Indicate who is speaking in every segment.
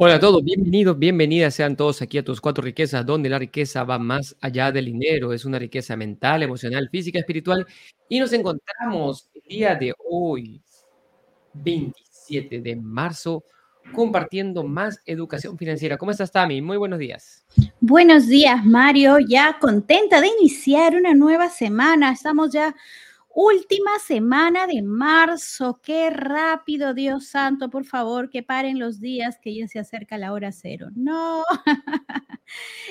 Speaker 1: Hola a todos, bienvenidos, bienvenidas sean todos aquí a tus cuatro riquezas, donde la riqueza va más allá del dinero, es una riqueza mental, emocional, física, espiritual. Y nos encontramos el día de hoy, 27 de marzo, compartiendo más educación financiera. ¿Cómo estás, Tami? Muy buenos días.
Speaker 2: Buenos días, Mario. Ya contenta de iniciar una nueva semana. Estamos ya Última semana de marzo, qué rápido, Dios santo, por favor, que paren los días que ya se acerca la hora cero. No,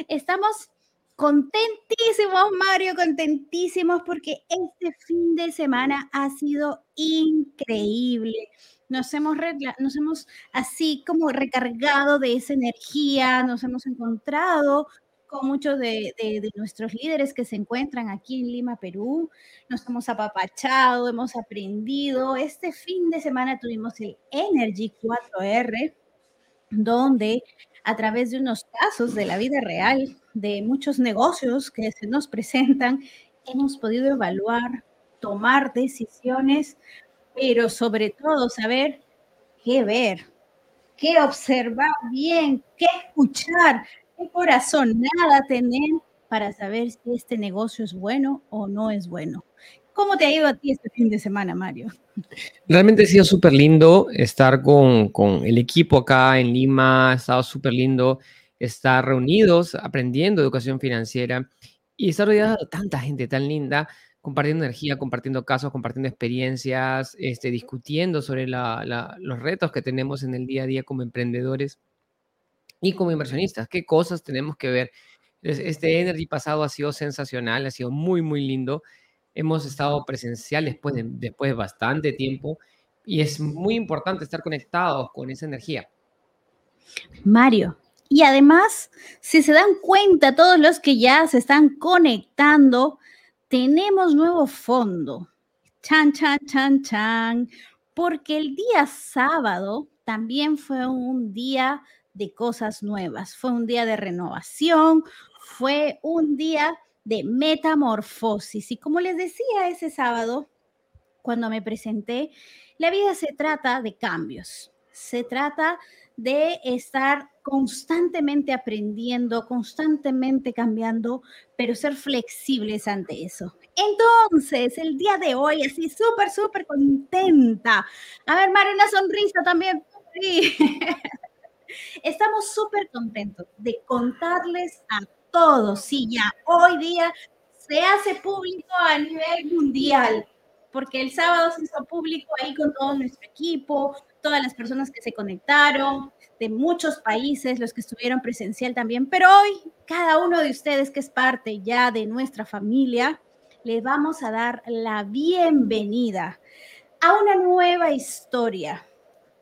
Speaker 2: estamos contentísimos, Mario, contentísimos porque este fin de semana ha sido increíble. Nos hemos, nos hemos así como recargado de esa energía, nos hemos encontrado con muchos de, nuestros líderes que se encuentran aquí en Lima, Perú. Nos hemos apapachado, hemos aprendido. Este fin de semana tuvimos el Energy 4R, donde a través de unos casos de la vida real, de muchos negocios que se nos presentan, hemos podido evaluar, tomar decisiones, pero sobre todo saber qué ver, qué observar bien, qué escuchar, qué corazón nada tener para saber si este negocio es bueno o no es bueno. ¿Cómo te ha ido a ti este fin de semana, Mario?
Speaker 1: Realmente ha sido súper lindo estar con, con, el equipo acá en Lima, ha estado súper lindo estar reunidos aprendiendo educación financiera y estar rodeado de tanta gente tan linda, compartiendo energía, compartiendo casos, compartiendo experiencias, este, discutiendo sobre los retos que tenemos en el día a día como emprendedores y como inversionistas, qué cosas tenemos que ver. Este Energy pasado ha sido sensacional, ha sido muy, muy lindo. Hemos estado presencial después de, después de bastante tiempo y es muy importante estar conectados con esa energía.
Speaker 2: Mario, y además, si se dan cuenta todos los que ya se están conectando, tenemos nuevo fondo. Chan, chan, chan, chan. Porque el día sábado también fue un día de cosas nuevas, fue un día de renovación, fue un día de metamorfosis. Y como les decía ese sábado, cuando me presenté, la vida se trata de cambios, se trata de estar constantemente aprendiendo, constantemente cambiando, pero ser flexibles ante eso. Entonces, el día de hoy, así súper, súper contenta. A ver, Mario, una sonrisa también. Sí. Estamos súper contentos de contarles a todos, sí, ya hoy día se hace público a nivel mundial, porque el sábado se hizo público ahí con todo nuestro equipo, todas las personas que se conectaron, de muchos países, los que estuvieron presencial también, pero hoy cada uno de ustedes que es parte ya de nuestra familia, les vamos a dar la bienvenida a una nueva historia,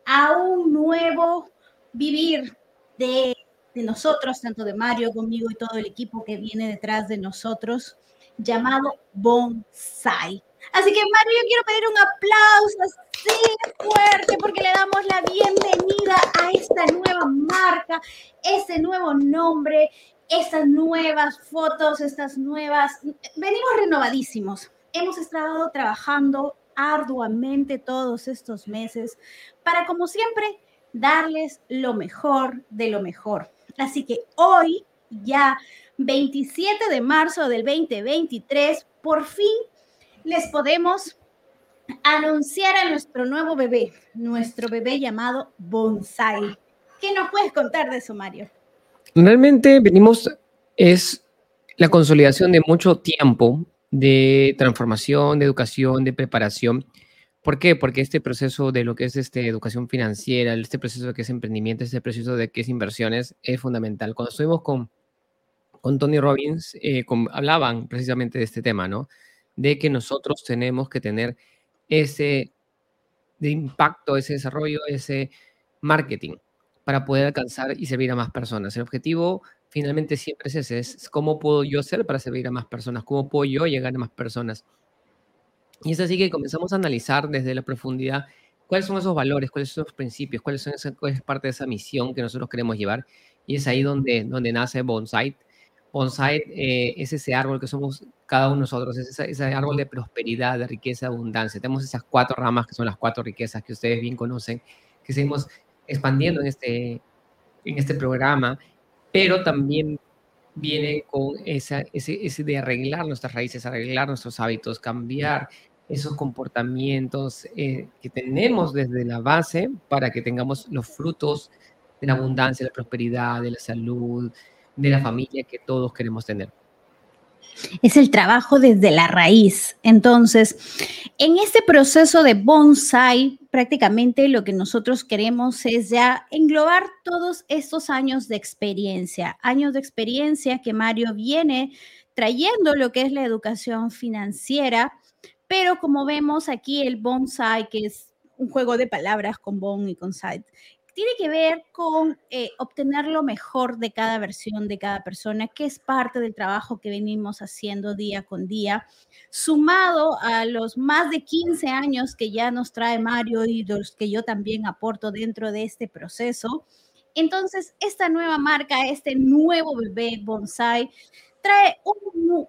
Speaker 2: a un nuevo vivir de, nosotros, tanto de Mario, conmigo y todo el equipo que viene detrás de nosotros, llamado Bonsai. Así que Mario, yo quiero pedir un aplauso así fuerte porque le damos la bienvenida a esta nueva marca, ese nuevo nombre, estas nuevas fotos, estas nuevas... Venimos renovadísimos. Hemos estado trabajando arduamente todos estos meses para, como siempre, darles lo mejor de lo mejor. Así que hoy, ya 27 de marzo del 2023, por fin les podemos anunciar a nuestro nuevo bebé, nuestro bebé llamado Bonsai. ¿Qué nos puedes contar de eso, Mario?
Speaker 1: Realmente venimos, es la consolidación de mucho tiempo de transformación, de educación, de preparación ¿Por qué? Porque este proceso de lo que es este, educación financiera, este proceso de que es emprendimiento, este proceso de que es inversiones, es fundamental. Cuando estuvimos con, con Tony Robbins, eh, hablaban precisamente de este tema, ¿no? De que nosotros tenemos que tener ese de impacto, ese desarrollo, ese marketing para poder alcanzar y servir a más personas. El objetivo finalmente siempre es ese, es cómo puedo yo ser para servir a más personas, cómo puedo yo llegar a más personas. Y es así que comenzamos a analizar desde la profundidad cuáles son esos valores, cuáles son esos principios, cuáles son esa, cuál es parte de esa misión que nosotros queremos llevar. Y es ahí donde, donde nace Bonsai. Bonsai eh, es ese árbol que somos cada uno de nosotros, es ese, ese, árbol de prosperidad, de riqueza, abundancia. Tenemos esas cuatro ramas que son las cuatro riquezas que ustedes bien conocen, que seguimos expandiendo en este, en este programa, pero también viene con esa, ese, ese de arreglar nuestras raíces, arreglar nuestros hábitos, cambiar esos comportamientos eh, que tenemos desde la base para que tengamos los frutos de la abundancia, de la prosperidad, de la salud, de la familia que todos queremos tener.
Speaker 2: Es el trabajo desde la raíz. Entonces, en este proceso de bonsai, prácticamente lo que nosotros queremos es ya englobar todos estos años de experiencia, años de experiencia que Mario viene trayendo lo que es la educación financiera, pero como vemos aquí el bonsai, que es un juego de palabras con bon y con side, tiene que ver con eh, obtener lo mejor de cada versión de cada persona, que es parte del trabajo que venimos haciendo día con día, sumado a los más de 15 años que ya nos trae Mario y los que yo también aporto dentro de este proceso. Entonces, esta nueva marca, este nuevo bebé bonsai, trae un,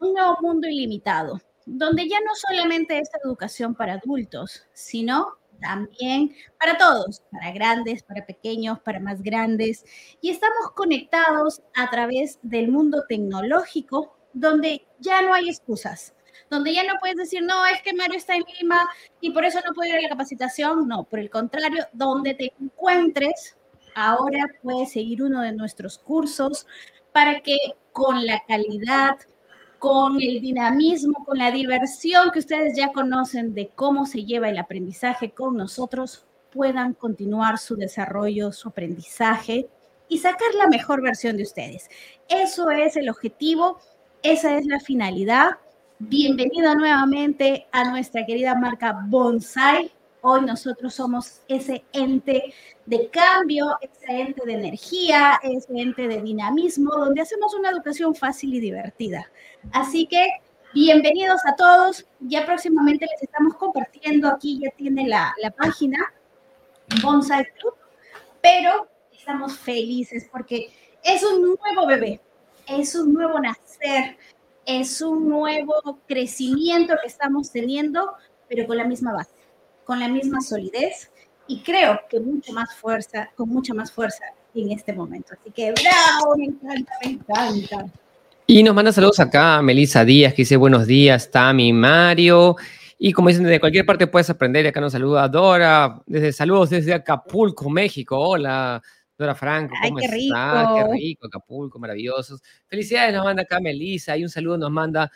Speaker 2: un nuevo mundo ilimitado, donde ya no solamente es educación para adultos, sino también para todos, para grandes, para pequeños, para más grandes. Y estamos conectados a través del mundo tecnológico, donde ya no hay excusas, donde ya no puedes decir, no, es que Mario está en Lima y por eso no puedo ir a la capacitación. No, por el contrario, donde te encuentres, ahora puedes seguir uno de nuestros cursos para que con la calidad, con el dinamismo, con la diversión que ustedes ya conocen de cómo se lleva el aprendizaje con nosotros, puedan continuar su desarrollo, su aprendizaje y sacar la mejor versión de ustedes. Eso es el objetivo, esa es la finalidad. Bienvenida nuevamente a nuestra querida marca Bonsai. Hoy nosotros somos ese ente de cambio, ese ente de energía, ese ente de dinamismo, donde hacemos una educación fácil y divertida. Así que bienvenidos a todos. Ya próximamente les estamos compartiendo, aquí ya tiene la, la página Bonsai Club, pero estamos felices porque es un nuevo bebé, es un nuevo nacer, es un nuevo crecimiento que estamos teniendo, pero con la misma base con la misma solidez y creo que mucho más fuerza, con mucha más fuerza en este momento. Así que bravo, me encanta, me encanta.
Speaker 1: Y nos manda saludos acá Melissa Díaz, que dice buenos días, Tami, Mario. Y como dicen, de cualquier parte puedes aprender. Y acá nos saluda Dora, desde saludos desde Acapulco, México. Hola, Dora Franco, ¿cómo
Speaker 2: Ay, qué
Speaker 1: está?
Speaker 2: rico.
Speaker 1: Qué rico, Acapulco, maravillosos. Felicidades nos manda acá Melissa. Y un saludo nos manda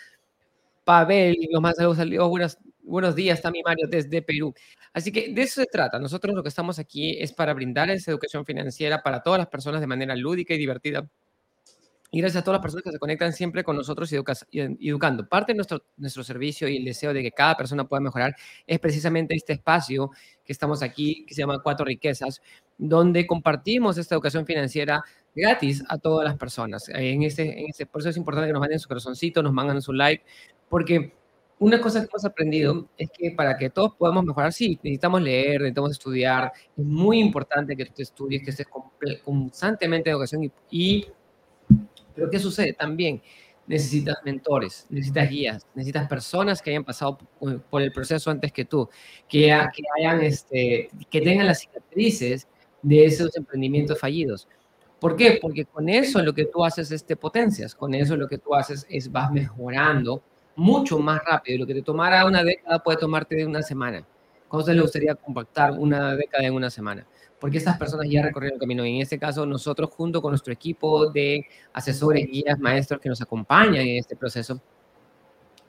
Speaker 1: Pavel, nos manda saludos, saludos buenas, buenos días, Tami Mario, desde Perú. Así que de eso se trata. Nosotros lo que estamos aquí es para brindar esa educación financiera para todas las personas de manera lúdica y divertida. Y gracias a todas las personas que se conectan siempre con nosotros educando. Parte de nuestro, nuestro servicio y el deseo de que cada persona pueda mejorar es precisamente este espacio que estamos aquí, que se llama Cuatro Riquezas, donde compartimos esta educación financiera gratis a todas las personas. En este, en este, por eso es importante que nos manden su corazoncito, nos mandan su like, porque una cosa que hemos aprendido es que para que todos podamos mejorar, sí, necesitamos leer, necesitamos estudiar. Es muy importante que tú estudies, que estés constantemente en educación. Y, y, pero ¿qué sucede? También necesitas mentores, necesitas guías, necesitas personas que hayan pasado por, el proceso antes que tú, que, que, hayan, este, que tengan las cicatrices de esos emprendimientos fallidos. ¿Por qué? Porque con eso lo que tú haces es te potencias, con eso lo que tú haces es vas mejorando mucho más rápido. Lo que te tomara una década puede tomarte una semana. ¿Cómo se le gustaría compactar una década en una semana? Porque estas personas ya recorrieron el camino. Y en este caso, nosotros, junto con nuestro equipo de asesores, guías, maestros que nos acompañan en este proceso,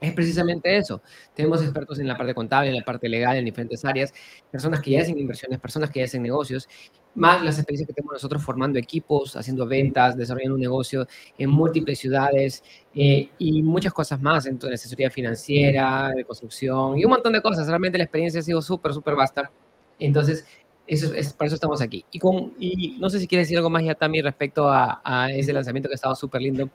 Speaker 1: es precisamente eso. Tenemos expertos en la parte contable, en la parte legal, en diferentes áreas, personas que ya hacen inversiones, personas que ya hacen negocios, más las experiencias que tenemos nosotros formando equipos, haciendo ventas, desarrollando un negocio en múltiples ciudades eh, y muchas cosas más, entonces asesoría financiera, de construcción y un montón de cosas. Realmente la experiencia ha sido súper, súper vasta. Entonces, eso es, para eso estamos aquí. Y, con, y no sé si quieres decir algo más ya también respecto a, a ese lanzamiento que ha estado súper lindo.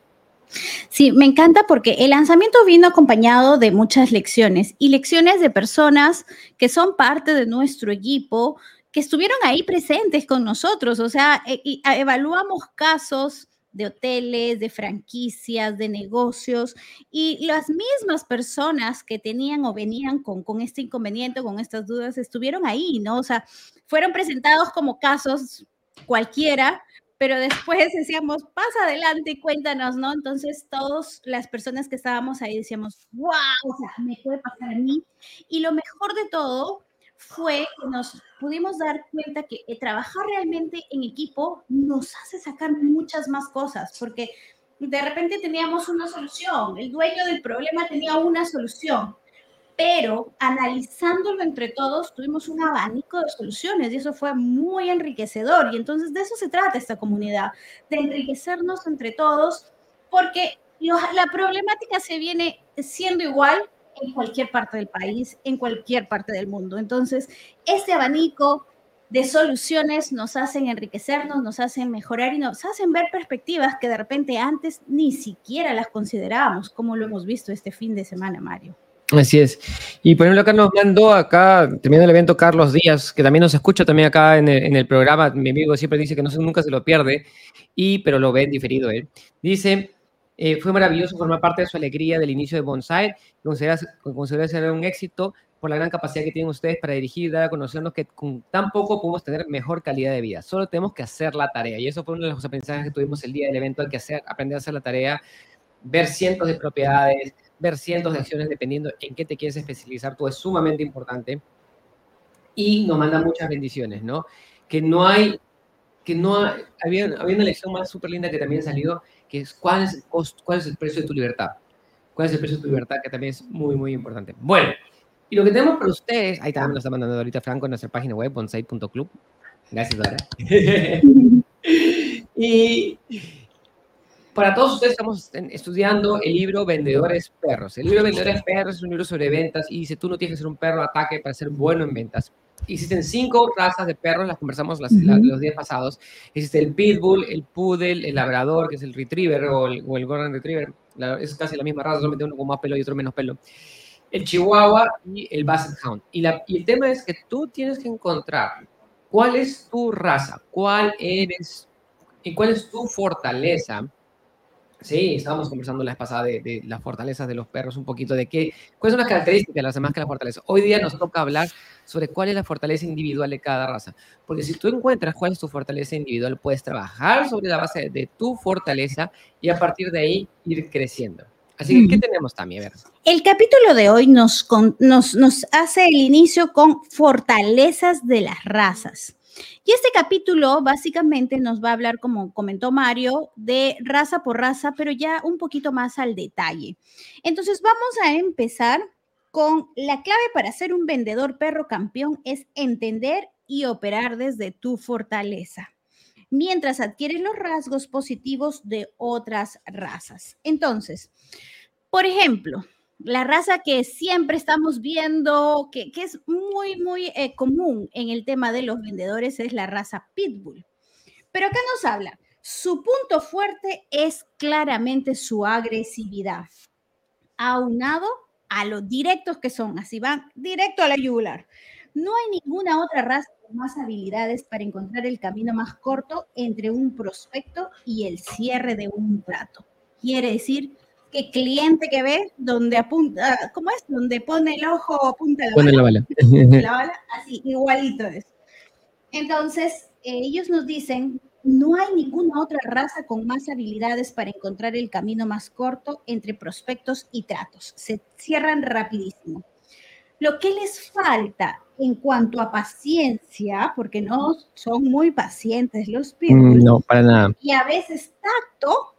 Speaker 2: Sí, me encanta porque el lanzamiento vino acompañado de muchas lecciones y lecciones de personas que son parte de nuestro equipo, que estuvieron ahí presentes con nosotros, o sea, e evaluamos casos de hoteles, de franquicias, de negocios, y las mismas personas que tenían o venían con, con este inconveniente, con estas dudas, estuvieron ahí, ¿no? O sea, fueron presentados como casos cualquiera, pero después decíamos, pasa adelante y cuéntanos, ¿no? Entonces, todas las personas que estábamos ahí decíamos, wow, o sea, me puede pasar a mí. Y lo mejor de todo fue que nos pudimos dar cuenta que trabajar realmente en equipo nos hace sacar muchas más cosas, porque de repente teníamos una solución, el dueño del problema tenía una solución, pero analizándolo entre todos tuvimos un abanico de soluciones y eso fue muy enriquecedor. Y entonces de eso se trata esta comunidad, de enriquecernos entre todos, porque la problemática se viene siendo igual en cualquier parte del país, en cualquier parte del mundo. Entonces, este abanico de soluciones nos hacen enriquecernos, nos hacen mejorar y nos hacen ver perspectivas que de repente antes ni siquiera las considerábamos, como lo hemos visto este fin de semana, Mario.
Speaker 1: Así es. Y por ejemplo, acá nos mandó, acá, terminando el evento, Carlos Díaz, que también nos escucha también acá en el, programa. Mi amigo siempre dice que no, nunca se lo pierde, y, pero lo ve en diferido él. Dice, eh, fue maravilloso formar parte de su alegría del inicio de Bonsai. Considera ser un éxito por la gran capacidad que tienen ustedes para dirigir y dar a conocernos que con tan poco podemos tener mejor calidad de vida. Solo tenemos que hacer la tarea. Y eso fue uno de los aprendizajes que tuvimos el día del evento, hay que hacer, aprender a hacer la tarea, ver cientos de propiedades, ver cientos de acciones dependiendo en qué te quieres especializar. Tú es sumamente importante. Y nos manda muchas bendiciones, ¿no? Que no hay, que no hay, había, había una lección más súper linda que también salió, que es cuál es, el costo, cuál es el precio de tu libertad. ¿Cuál es el precio de tu libertad? Que también es muy, muy importante. Bueno, y lo que tenemos para ustedes, ahí también nos está mandando ahorita Franco en nuestra página web, bonsai.club. Gracias, Dora. y para todos ustedes estamos estudiando el libro Vendedores Perros. El libro Vendedores Perros es un libro sobre ventas y dice, tú no tienes que ser un perro ataque para ser bueno en ventas. Existen cinco razas de perros, las conversamos las, los días pasados. Existe el Pitbull, el Poodle, el Labrador, que es el Retriever o el, o el Golden Retriever. es casi la misma raza, solamente uno con más pelo y otro menos pelo. El Chihuahua y el Basset Hound. Y, la, y el tema es que tú tienes que encontrar cuál es tu raza, cuál eres y cuál es tu fortaleza Sí, estábamos conversando la vez pasada de, las fortalezas de los perros, un poquito de qué, cuáles son las características de las demás que la fortaleza. Hoy día nos toca hablar sobre cuál es la fortaleza individual de cada raza. Porque si tú encuentras cuál es tu fortaleza individual, puedes trabajar sobre la base de tu fortaleza y a partir de ahí ir creciendo. Así que, ¿qué tenemos también?
Speaker 2: El capítulo de hoy nos, nos, nos hace el inicio con fortalezas de las razas. Y este capítulo básicamente nos va a hablar, como comentó Mario, de raza por raza, pero ya un poquito más al detalle. Entonces vamos a empezar con la clave para ser un vendedor perro campeón es entender y operar desde tu fortaleza, mientras adquieres los rasgos positivos de otras razas. Entonces, por ejemplo, la raza que siempre estamos viendo, que, es muy, muy eh, común en el tema de los vendedores, es la raza Pitbull. Pero acá nos habla, su punto fuerte es claramente su agresividad, aunado a los directos que son, así van directo a la yugular. No hay ninguna otra raza con más habilidades para encontrar el camino más corto entre un prospecto y el cierre de un trato. Quiere decir que cliente que ve donde apunta, ¿cómo es? Donde pone el ojo, apunta la
Speaker 1: pone bala.
Speaker 2: La bala. así, igualito es. Entonces, ellos nos dicen, no hay ninguna otra raza con más habilidades para encontrar el camino más corto entre prospectos y tratos. Se cierran rapidísimo. Lo que les falta en cuanto a paciencia, porque no son muy pacientes los mm, pitbulls.
Speaker 1: No, para nada.
Speaker 2: Y a veces tacto,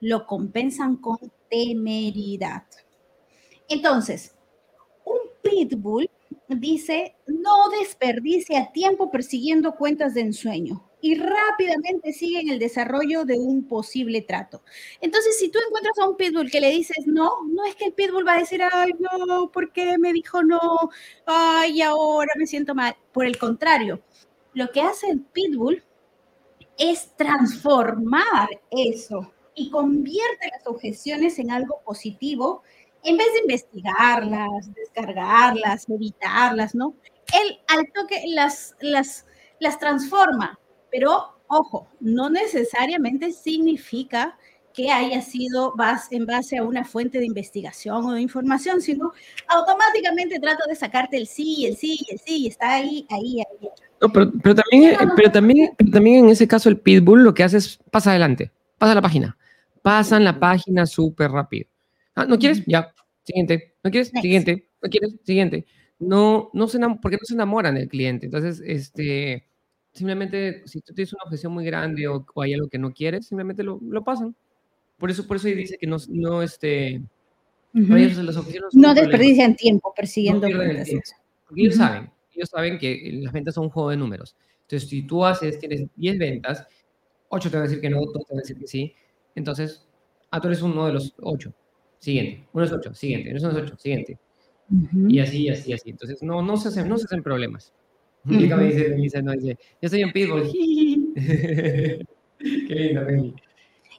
Speaker 2: lo compensan con temeridad. Entonces, un pitbull dice, no desperdicia tiempo persiguiendo cuentas de ensueño y rápidamente sigue en el desarrollo de un posible trato. Entonces, si tú encuentras a un pitbull que le dices no, no es que el pitbull va a decir, ay, no, ¿por qué me dijo no? Ay, ahora me siento mal. Por el contrario, lo que hace el pitbull es transformar eso y convierte las objeciones en algo positivo en vez de investigarlas, descargarlas, evitarlas, ¿no? Él al toque las, las, las transforma, pero ojo, no necesariamente significa que haya sido en base a una fuente de investigación o de información, sino automáticamente trato de sacarte el sí, el sí, el sí, y está ahí, ahí, ahí.
Speaker 1: No, pero, también, pero, también, también en ese caso el pitbull lo que hace es pasa adelante, pasa la página, pasan la página súper rápido. Ah, ¿No quieres? Ya, siguiente. ¿No quieres? Siguiente. ¿No quieres? Siguiente. No, no se porque no se enamoran del cliente. Entonces, este, simplemente, si tú tienes una objeción muy grande o, hay algo que no quieres, simplemente lo, lo pasan. Por eso, por eso dice que no, no este,
Speaker 2: no desperdician tiempo persiguiendo
Speaker 1: no ventas. ellos saben, ellos saben que las ventas son un juego de números. Entonces, si tú haces, tienes 10 ventas, 8 te van a decir que no, 2 te van a decir que sí. Entonces, ah, tú eres uno de los 8. Siguiente. Uno es 8, siguiente. Uno es 8, siguiente. Y así, así, así. Entonces, no, no, se, hacen, no se hacen problemas. Uh me dice, me dice, no, dice, yo soy un pitbull. Qué
Speaker 2: lindo, Remy.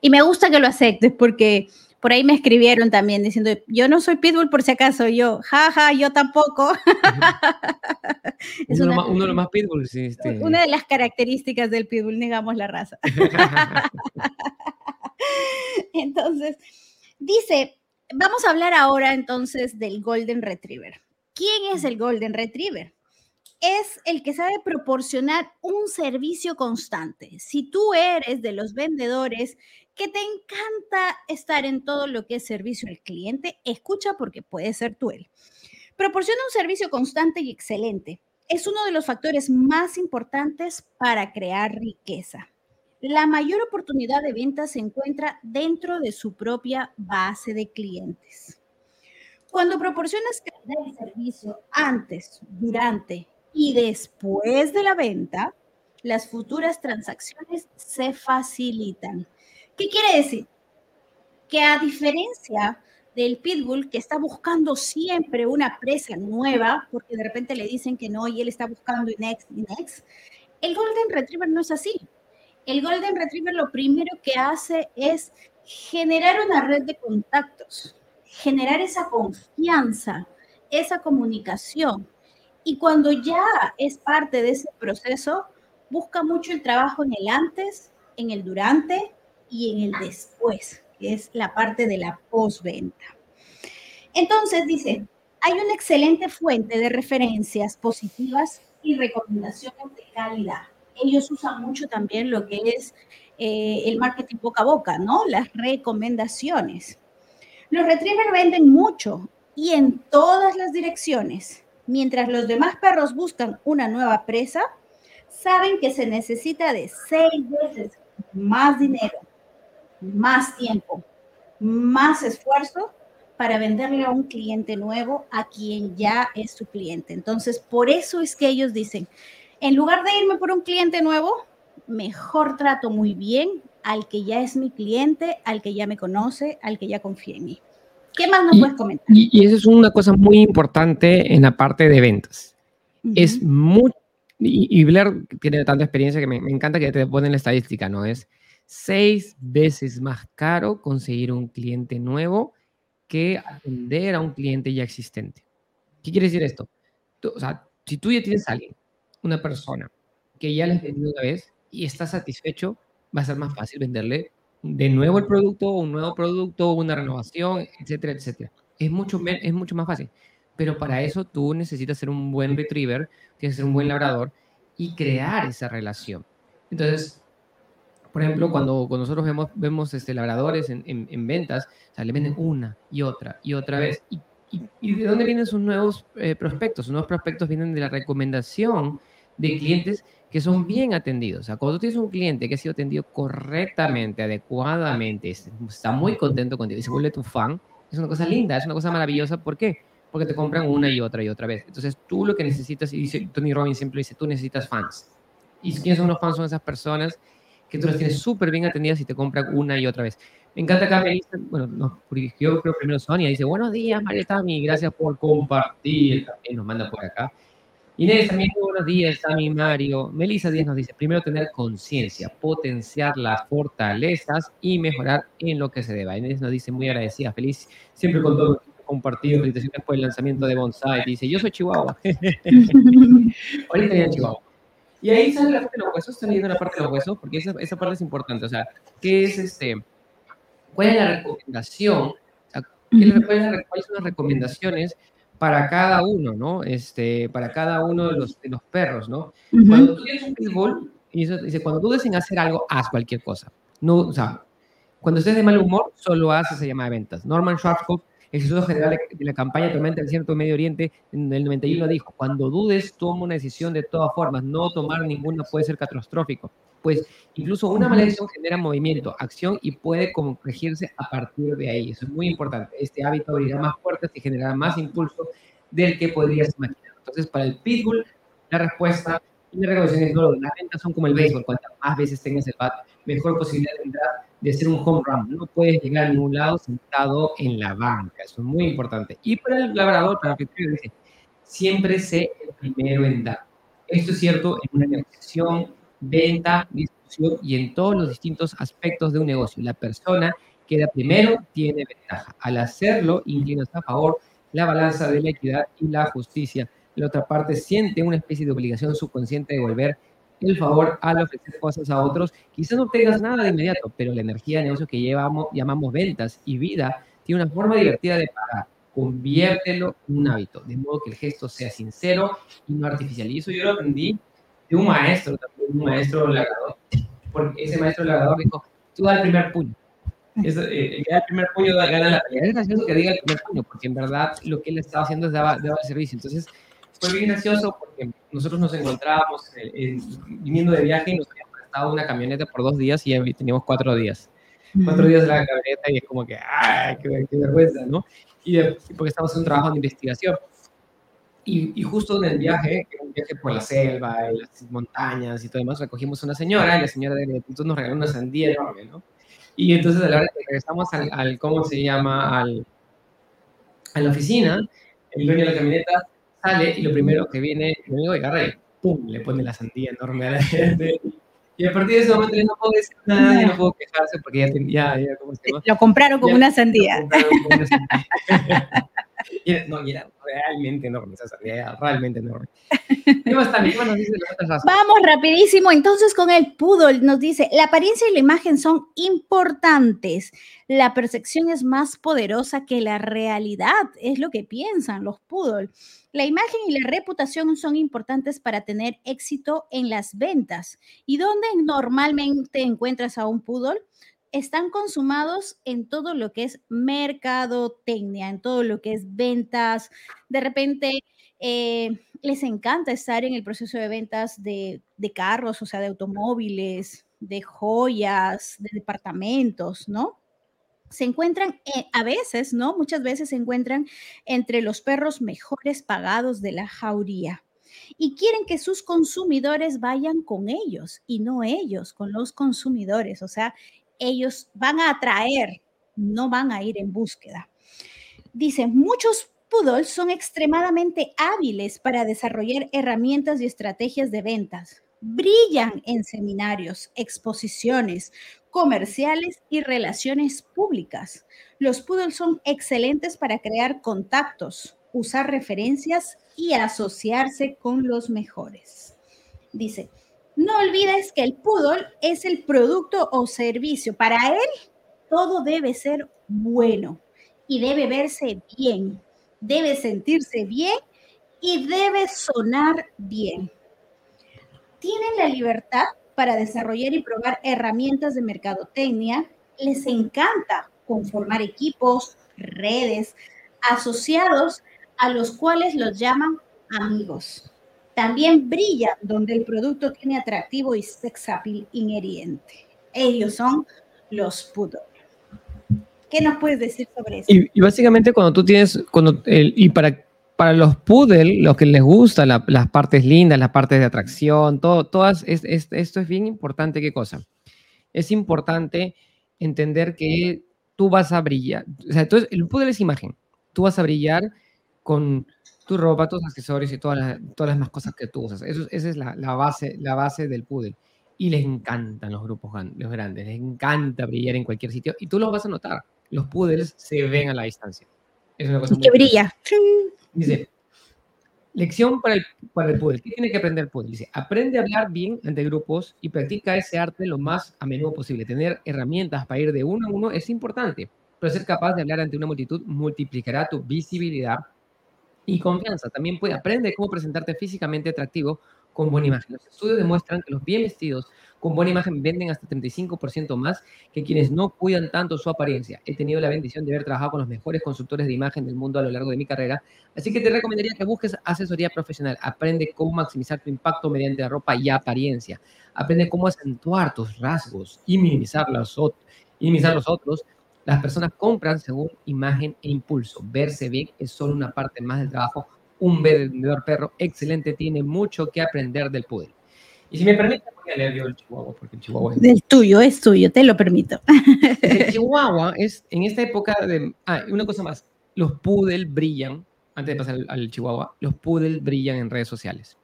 Speaker 2: Y me gusta que lo aceptes porque por ahí me escribieron también diciendo, yo no soy pitbull por si acaso, yo, jaja, yo tampoco.
Speaker 1: es uno, de los más pitbulls.
Speaker 2: Este. Una de las características del pitbull, negamos la raza. entonces, dice, vamos a hablar ahora entonces del Golden Retriever. ¿Quién es el Golden Retriever? es el que sabe proporcionar un servicio constante. Si tú eres de los vendedores que te encanta estar en todo lo que es servicio al cliente, escucha porque puede ser tú él. Proporciona un servicio constante y excelente. Es uno de los factores más importantes para crear riqueza. La mayor oportunidad de venta se encuentra dentro de su propia base de clientes. Cuando proporcionas calidad de servicio antes, durante y después de la venta, las futuras transacciones se facilitan. ¿Qué quiere decir? Que a diferencia del pitbull que está buscando siempre una presa nueva, porque de repente le dicen que no y él está buscando next y next, el golden retriever no es así. El golden retriever lo primero que hace es generar una red de contactos, generar esa confianza, esa comunicación. Y cuando ya es parte de ese proceso, busca mucho el trabajo en el antes, en el durante y en el después, que es la parte de la postventa. Entonces dice, hay una excelente fuente de referencias positivas y recomendaciones de calidad. Ellos usan mucho también lo que es eh, el marketing boca a boca, ¿no? Las recomendaciones. Los retrievers venden mucho y en todas las direcciones. Mientras los demás perros buscan una nueva presa, saben que se necesita de seis veces más dinero más tiempo, más esfuerzo para venderle a un cliente nuevo a quien ya es su cliente. Entonces, por eso es que ellos dicen, en lugar de irme por un cliente nuevo, mejor trato muy bien al que ya es mi cliente, al que ya me conoce, al que ya confía en mí. ¿Qué más nos puedes comentar?
Speaker 1: Y, eso es una cosa muy importante en la parte de ventas. Es muy, y, Blair tiene tanta experiencia que me, me encanta que te ponen la estadística, ¿no? Es seis veces más caro conseguir un cliente nuevo que atender a un cliente ya existente. ¿Qué quiere decir esto? o sea, si tú ya tienes a alguien, una persona que ya le has vendido una vez y está satisfecho, va a ser más fácil venderle de nuevo el producto, un nuevo producto, una renovación, etcétera, etcétera. Es mucho, es mucho más fácil. Pero para eso tú necesitas ser un buen retriever, tienes que ser un buen labrador y crear esa relación. Entonces, por ejemplo, cuando, cuando nosotros vemos, vemos este, labradores en, en, ventas, o sea, le venden una y otra y otra vez. ¿Y, de dónde vienen sus nuevos eh, prospectos? Sus nuevos prospectos vienen de la recomendación de clientes que son bien atendidos. O sea, cuando tú tienes un cliente que ha sido atendido correctamente, adecuadamente, está muy contento contigo y se vuelve tu fan, es una cosa linda, es una cosa maravillosa. ¿Por qué? Porque te compran una y otra y otra vez. Entonces, tú lo que necesitas, y dice Tony Robbins siempre dice, tú necesitas fans. ¿Y quiénes son los fans? Son esas personas que tú las tienes súper bien atendidas y te compran una y otra vez. Me encanta acá, me dice, bueno, no, yo creo primero Sonia, dice, buenos días, María Tami, gracias por compartir, también nos manda por acá. Inés también, buenos días, Tami, Mario. Melissa Díaz nos dice, primero tener conciencia, potenciar las fortalezas y mejorar en lo que se deba. Inés nos dice, muy agradecida, feliz, siempre con todo compartido, felicitaciones por el lanzamiento de Bonsai. Dice, yo soy Chihuahua. Ahorita en Chihuahua. Y ahí sale la parte de los huesos, está leyendo la parte de los huesos, porque esa, esa parte es importante. O sea, ¿qué es este? ¿Cuál es la recomendación? ¿Cuáles son las recomendaciones para cada uno, ¿no? Este, para cada uno de los, de los perros, ¿no? Cuando tú tienes un pitbull, y dice, cuando tú deseas hacer algo, haz cualquier cosa. No, o sea, cuando estés de mal humor, solo haz esa llamada de ventas. Norman Schwarzkopf, el Instituto General de la Campaña Tormenta del Cierto Medio Oriente, en el 91 dijo, cuando dudes, toma una decisión de todas formas. No tomar ninguna puede ser catastrófico. Pues incluso una mala decisión genera movimiento, acción y puede corregirse a partir de ahí. Eso es muy importante. Este hábito abrirá más puertas y generará más impulso del que podrías imaginar. Entonces, para el pitbull, la respuesta y la recomendación es no, las ventas son como el béisbol. Cuantas más veces tengas el bat, mejor posibilidad tendrás de hacer un home run. No puedes llegar a ningún lado sentado en la banca. Eso es muy importante. Y para el labrador, para el que dice, siempre sé el primero en dar. Esto es cierto en una negociación, venta, discusión y en todos los distintos aspectos de un negocio. La persona que da primero tiene ventaja. Al hacerlo, inclinas a favor la balanza de la equidad y la justicia. La otra parte siente una especie de obligación subconsciente de volver el favor al ofrecer cosas a otros. Quizás no tengas nada de inmediato, pero la energía de negocio que llevamos, llamamos ventas y vida tiene una forma divertida de pagar. Conviértelo en un hábito, de modo que el gesto sea sincero y no artificial. Y eso yo lo aprendí de un maestro, un maestro labrador, porque ese maestro labrador dijo, tú da el primer puño. Eso, eh, el primer puño gana la pelea. Es gracioso que diga el primer puño, porque en verdad lo que él estaba haciendo es dar el servicio. Entonces, fue bien gracioso porque nosotros nos encontrábamos eh, viniendo de viaje y nos habíamos prestado una camioneta por dos días y teníamos cuatro días. Cuatro días de la camioneta y es como que, ¡ay, qué, vergüenza, ¿no? Y porque estamos en un trabajo de investigación. Y, y, justo en el viaje, un viaje por la selva, y las montañas y todo demás, recogimos una señora y la señora de entonces nos regaló una sandía enorme, ¿no? Y entonces a la hora que regresamos al, al ¿cómo se llama? Al, a la oficina, el dueño de la camioneta sale y lo primero que viene, único que agarra y ¡pum! le pone la sandía enorme a la gente. Y a partir de ese momento no puedo decir nada, no puedo quejarse porque ya, ya, ya ¿cómo se llama?
Speaker 2: Lo compraron como una sandía. Lo compraron como una
Speaker 1: sandía. no, y realmente enorme.
Speaker 2: Vamos rapidísimo, entonces con el poodle nos dice, la apariencia y la imagen son importantes. La percepción es más poderosa que la realidad, es lo que piensan los poodle. La imagen y la reputación son importantes para tener éxito en las ventas. ¿Y dónde normalmente encuentras a un poodle? Están consumados en todo lo que es mercadotecnia, en todo lo que es ventas. De repente eh, les encanta estar en el proceso de ventas de, de carros, o sea, de automóviles, de joyas, de departamentos, ¿no? se encuentran eh, a veces, ¿no? Muchas veces se encuentran entre los perros mejores pagados de la jauría y quieren que sus consumidores vayan con ellos y no ellos con los consumidores. O sea, ellos van a atraer, no van a ir en búsqueda. Dicen, muchos poodles son extremadamente hábiles para desarrollar herramientas y estrategias de ventas. Brillan en seminarios, exposiciones, comerciales y relaciones públicas. Los poodles son excelentes para crear contactos, usar referencias y asociarse con los mejores. Dice, no olvides que el poodle es el producto o servicio. Para él, todo debe ser bueno y debe verse bien, debe sentirse bien y debe sonar bien. Tienen la libertad para desarrollar y probar herramientas de mercadotecnia. Les encanta conformar equipos, redes, asociados a los cuales los llaman amigos. También brillan donde el producto tiene atractivo y sex appeal inherente. Ellos son los putos. ¿Qué nos puedes decir sobre eso?
Speaker 1: Y, básicamente cuando tú tienes, cuando el, y para para los poodle, los que les gustan las partes lindas, las partes de atracción, todo, todas, esto es bien importante. ¿Qué cosa? Es importante entender que tú vas a brillar. O sea, entonces, el poodle es imagen. Tú vas a brillar con tu ropa, tus accesorios y todas las, todas las más cosas que tú usas. Eso, esa es la, la, base, la base del poodle. Y les encantan los grupos los grandes, les encanta brillar en cualquier sitio. Y tú lo vas a notar. Los poodles se ven a la distancia.
Speaker 2: Es una cosa que brilla.
Speaker 1: Dice, Lección para el, para el poodle. ¿Qué tiene que aprender el poodle? Dice, aprende a hablar bien ante grupos y practica ese arte lo más a menudo posible. Tener herramientas para ir de uno a uno es importante, pero ser capaz de hablar ante una multitud multiplicará tu visibilidad y confianza. También puede aprender cómo presentarte físicamente atractivo con buena imagen. Los estudios demuestran que los bien vestidos con buena imagen venden hasta 35% más que quienes no cuidan tanto su apariencia. He tenido la bendición de haber trabajado con los mejores consultores de imagen del mundo a lo largo de mi carrera, así que te recomendaría que busques asesoría profesional. Aprende cómo maximizar tu impacto mediante la ropa y apariencia. Aprende cómo acentuar tus rasgos y minimizar los, y minimizar los otros. Las personas compran según imagen e impulso. Verse bien es solo una parte más del trabajo. Un vendedor perro excelente tiene mucho que aprender del poder. Y si me permite, voy a leer yo el Chihuahua, porque el Chihuahua es...
Speaker 2: Del tuyo, es tuyo, te lo permito.
Speaker 1: El Chihuahua es, en esta época de... Ah, una cosa más. Los poodle brillan, antes de pasar al, Chihuahua, los poodle brillan en redes sociales.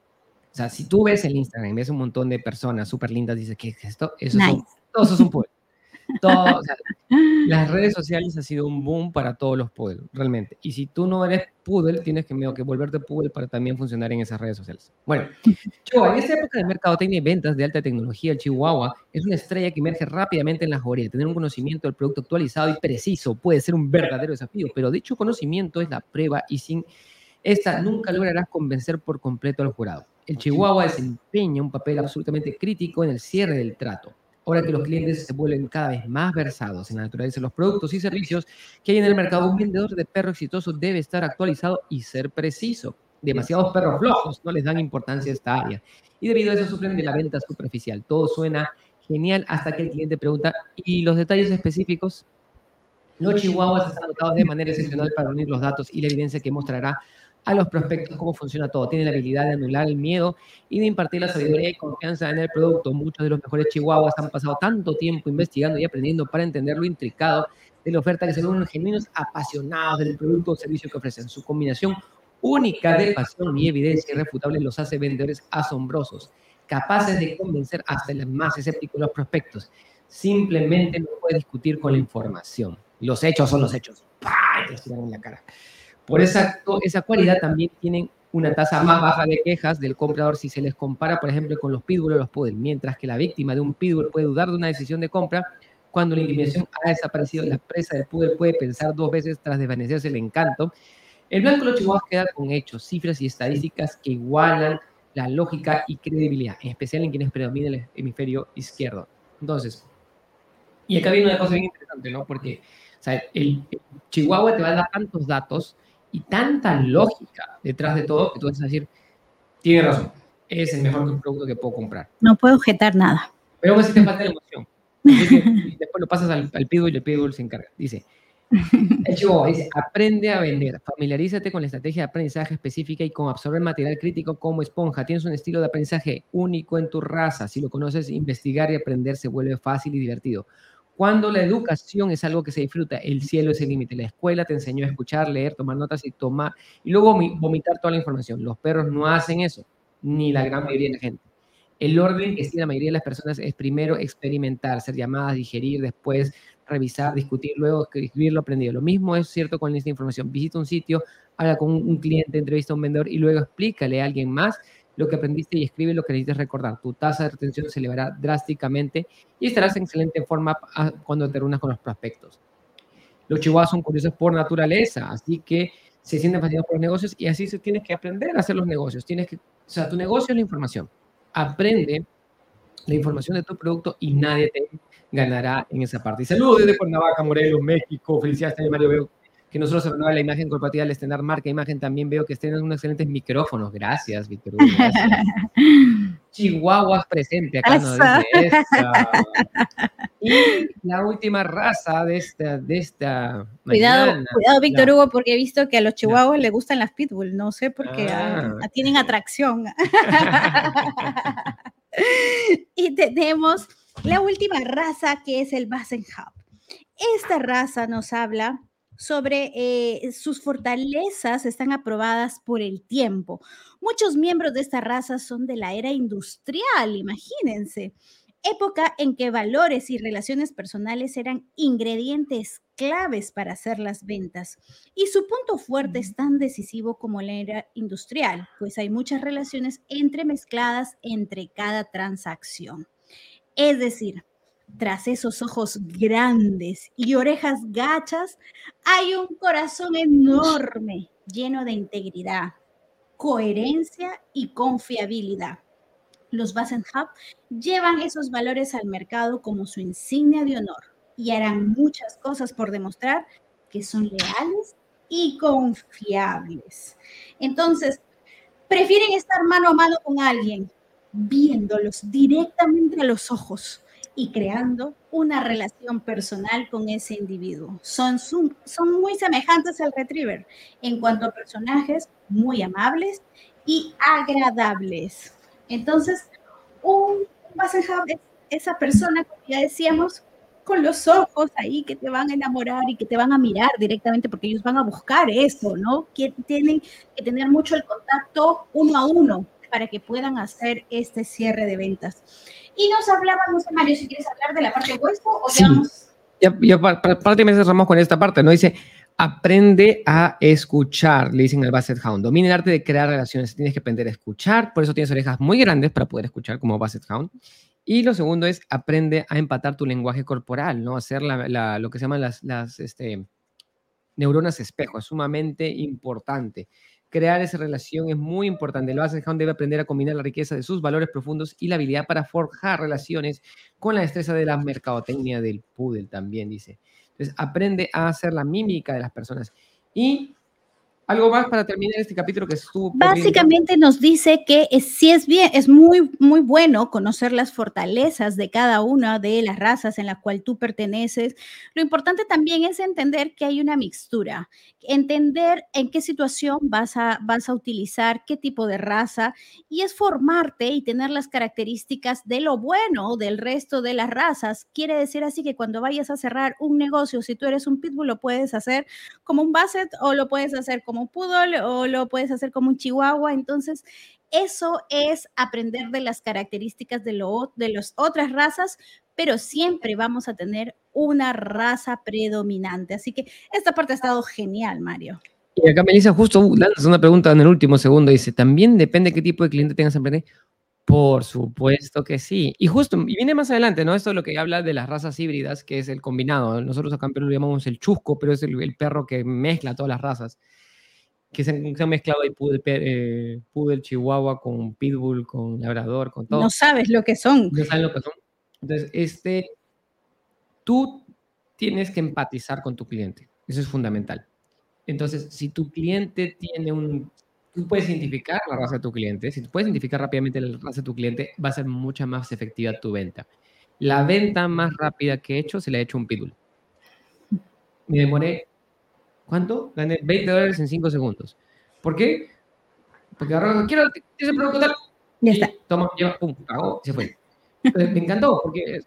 Speaker 1: O sea, si tú ves el Instagram, ves un montón de personas súper lindas, dices, ¿qué es esto? Eso son, todos esos son poodle. Todo, las redes sociales ha sido un boom para todos los poodle, realmente. Y si tú no eres poodle, tienes que, que volverte poodle para también funcionar en esas redes sociales. Bueno, Chihuahua, en esta época de mercadotecnia y ventas de alta tecnología, el Chihuahua es una estrella que emerge rápidamente en la joyería. Tener un conocimiento del producto actualizado y preciso puede ser un verdadero desafío, pero dicho conocimiento es la prueba y sin esta nunca lograrás convencer por completo al jurado. El Chihuahua desempeña un papel absolutamente crítico en el cierre del trato ahora que los clientes se vuelven cada vez más versados en la naturaleza de los productos y servicios que hay en el mercado, un vendedor de perro exitoso debe estar actualizado y ser preciso. Demasiados perros flojos no les dan importancia a esta área y debido a eso sufren de la venta superficial. Todo suena genial hasta que el cliente pregunta, ¿y los detalles específicos? Los chihuahuas están anotados de manera excepcional para unir los datos y la evidencia que mostrará a los prospectos cómo funciona todo. Tiene la habilidad de anular el miedo y de impartir la sabiduría y confianza en el producto. Muchos de los mejores chihuahuas han pasado tanto tiempo investigando y aprendiendo para entender lo intricado de la oferta que se ven genuinos apasionados del producto o servicio que ofrecen. Su combinación única de pasión y evidencia irrefutable los hace vendedores asombrosos, capaces de convencer hasta el más escéptico de los prospectos. Simplemente no puede discutir con la información. Los hechos son los hechos. ¡Pah! Te en la cara. Por esa, esa cualidad también tienen una tasa más baja de quejas del comprador si se les compara, por ejemplo, con los pitbull o los poodle, mientras que la víctima de un pitbull puede dudar de una decisión de compra cuando la intimidación ha desaparecido, la presa del poodle puede pensar dos veces tras desvanecerse el encanto. El blanco de los chihuahuas queda con hechos, cifras y estadísticas que igualan la lógica y credibilidad, en especial en quienes predominan el hemisferio izquierdo. Entonces, y acá viene una cosa bien interesante, ¿no? Porque o sea, el chihuahua te va a dar tantos datos y tanta lógica detrás de todo a decir, tiene razón, es el mejor producto que puedo comprar.
Speaker 2: No puedo objetar nada.
Speaker 1: Pero así te falta la emoción. después lo pasas al, al pitbull y el pitbull se encarga. Dice, el chihuahua dice, aprende a vender, familiarízate con la estrategia de aprendizaje específica y con absorber material crítico como esponja. Tienes un estilo de aprendizaje único en tu raza. Si lo conoces, investigar y aprender se vuelve fácil y divertido. Cuando la educación es algo que se disfruta, el cielo es el límite. La escuela te enseñó a escuchar, leer, tomar notas y tomar, y luego vomitar toda la información. Los perros no hacen eso, ni la gran mayoría de la gente. El orden que tiene la mayoría de las personas es primero experimentar, ser llamadas, digerir, después revisar, discutir, luego escribir lo aprendido. Lo mismo es cierto con esta información. Visita un sitio, habla con un cliente, entrevista a un vendedor y luego explícale a alguien más lo que aprendiste y escribe lo que necesitas recordar. Tu tasa de retención se elevará drásticamente y estarás en excelente forma cuando te reúnas con los prospectos. Los chihuahuas son curiosos por naturaleza, así que se sienten fascinados por los negocios y así tienes que aprender a hacer los negocios. Tienes que, o sea, tu negocio es la información. Aprende la información de tu producto y nadie te ganará en esa parte. Saludos desde Cuernavaca, Morelos, México. Felicidades, Mario. Veo que nosotros se la imagen corporativa al estrenar marca imagen. También veo que estén unos excelentes micrófonos. Gracias, Víctor. Chihuahuas presente acá. ¿no? Y la última raza de esta, de esta
Speaker 2: Cuidado, cuidado, Víctor Hugo, porque he visto que a los chihuahuas les gustan las pitbull. No sé por qué ah. Ah, tienen atracción. y tenemos la última raza que es el Bassenhaup. Esta raza nos habla sobre eh, sus fortalezas están aprobadas por el tiempo. Muchos miembros de esta raza son de la era industrial, imagínense. época en que valores y relaciones personales eran ingredientes claves para hacer las ventas. Y su punto fuerte es tan decisivo como la era industrial, pues hay muchas relaciones entremezcladas entre cada transacción. Es decir, tras esos ojos grandes y orejas gachas, hay un corazón enorme, lleno de integridad, coherencia y confiabilidad los Hub llevan esos valores al mercado como su insignia de honor y harán muchas cosas por demostrar que son leales y confiables. Entonces, prefieren estar mano a mano con alguien, viéndolos directamente a los ojos y creando una relación personal con ese individuo. Son, son muy semejantes al retriever en cuanto a personajes muy amables y agradables. Entonces, un Bassenhab es esa persona, como ya decíamos, con los ojos ahí que te van a enamorar y que te van a mirar directamente porque ellos van a buscar eso, ¿no? Que tienen que tener mucho el contacto uno a uno para que puedan hacer este cierre de ventas. Y nos hablaba, no sé, Mario, si quieres hablar de la parte hueso o sí.
Speaker 1: ya, ya prácticamente cerramos con esta parte, ¿no? Dice, Aprende a escuchar, le dicen al Basset Hound. Domina el arte de crear relaciones. Tienes que aprender a escuchar, por eso tienes orejas muy grandes para poder escuchar como Basset Hound. Y lo segundo es aprende a empatar tu lenguaje corporal, ¿no? Hacer lo que se llaman las, las este, neuronas espejo. Es sumamente importante. Crear esa relación es muy importante. El Basset debe aprender a combinar la riqueza de sus valores profundos y la habilidad para forjar relaciones con la destreza de la mercadotecnia del poodle también, dice. Entonces, aprende a hacer la mímica de las personas. Y algo más para terminar este capítulo que estuvo.
Speaker 2: Básicamente nos dice que si es bien, es muy, muy bueno conocer las fortalezas de cada una de las razas en la cual tú perteneces. Lo importante también es entender que hay una mixtura, entender en qué situación vas a, vas a utilizar qué tipo de raza y es formarte y tener las características de lo bueno del resto de las razas. Quiere decir así que cuando vayas a cerrar un negocio, si tú eres un pitbull, lo puedes hacer como un basset o lo puedes hacer como como poodle o lo puedes hacer como un chihuahua. Entonces, eso es aprender de las características de, lo, de las otras razas, pero siempre vamos a tener una raza predominante. Así que esta parte ha estado genial, Mario.
Speaker 1: Y acá Melissa justo lanza una pregunta en el último segundo. Dice, ¿también depende qué tipo de cliente tengas en emprender? Por supuesto que sí. Y justo, y viene más adelante, ¿no? Esto es lo que habla de las razas híbridas, que es el combinado. Nosotros acá en lo llamamos el chusco, pero es el perro que mezcla todas las razas que se, han mezclado ahí poodle, eh, chihuahua con pitbull, con labrador, con todo.
Speaker 2: No sabes lo que son.
Speaker 1: No sabes lo que son. Entonces, este, tú tienes que empatizar con tu cliente. Eso es fundamental. Entonces, si tu cliente tiene un... Tú puedes identificar la raza de tu cliente. Si tú puedes identificar rápidamente la raza de tu cliente, va a ser mucha más efectiva tu venta. La venta más rápida que he hecho se la he hecho un pitbull. Me demoré ¿Cuánto? Gané 20 dólares en 5 segundos. ¿Por qué? Porque ahora quiero ese producto tal.
Speaker 2: Ya está.
Speaker 1: Toma, lleva, pum, cagó, se fue. me encantó, porque,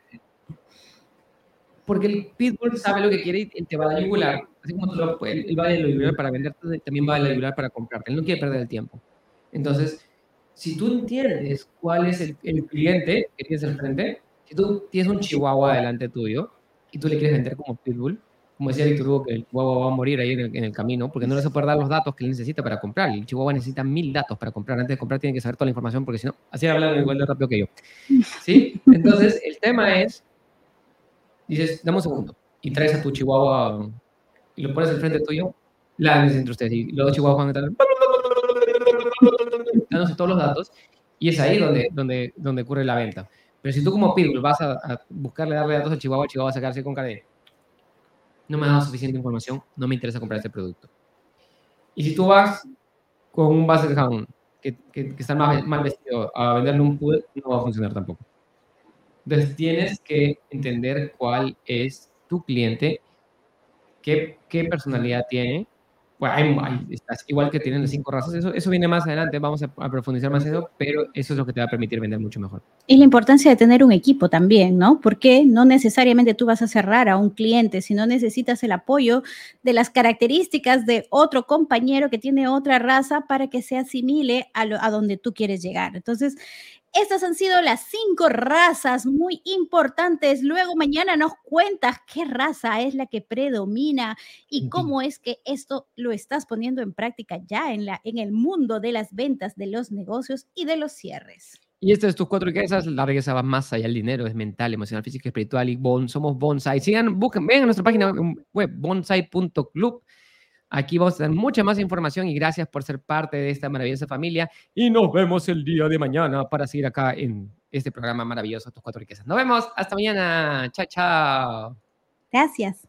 Speaker 1: porque el pitbull sabe lo que quiere y te va a yugular. Así como tú lo, él, él va a yugular para venderte, también va a yugular para comprarte. Él no quiere perder el tiempo. Entonces, si tú entiendes cuál es el, el cliente que tienes al frente, si tú tienes un chihuahua delante tuyo y tú le quieres vender como pitbull, como decía Víctor Hugo, que el Chihuahua va a morir ahí en el, camino, porque no le se puede dar los datos que él necesita para comprar. El Chihuahua necesita mil datos para comprar. Antes de comprar tiene que saber toda la información, porque si no, así habla igual de rápido que yo. ¿Sí? Entonces, el tema es, dices, dame un segundo, y traes a tu Chihuahua y lo pones al frente tuyo, la entre ustedes, y los dos Chihuahuas van a estar dándose todos los datos, y es ahí donde, donde, donde ocurre la venta. Pero si tú como Pitbull vas a, a buscarle darle datos al Chihuahua, el Chihuahua va a sacarse con cadena no me ha dado suficiente información, no me interesa comprar este producto. Y si tú vas con un Basset Hound que, que, está mal, mal, vestido a venderle un pool, no va a funcionar tampoco. Entonces tienes que entender cuál es tu cliente, qué personalidad tiene bueno, hay, igual que tienen las cinco razas, eso, eso viene más adelante, vamos a, profundizar más en eso, pero eso es lo que te va a permitir vender mucho mejor.
Speaker 2: Y la importancia de tener un equipo también, ¿no? Porque no necesariamente tú vas a cerrar a un cliente, sino necesitas el apoyo de las características de otro compañero que tiene otra raza para que se asimile a, a donde tú quieres llegar. Entonces, Estas han sido las cinco razas muy importantes. Luego mañana nos cuentas qué raza es la que predomina y cómo es que esto lo estás poniendo en práctica ya en, la, en el mundo de las ventas, de los negocios y de los cierres.
Speaker 1: Y estas tus cuatro riquezas, la riqueza va más allá del dinero, es mental, emocional, física, espiritual y bon, somos bonsai. Sigan, busquen, vean a nuestra página web bonsai.club Aquí vamos a tener mucha más información y gracias por ser parte de esta maravillosa familia. Y nos vemos el día de mañana para seguir acá en este programa maravilloso, Tus Cuatro Riquezas. Nos vemos. Hasta mañana. Chao, chao.
Speaker 2: Gracias.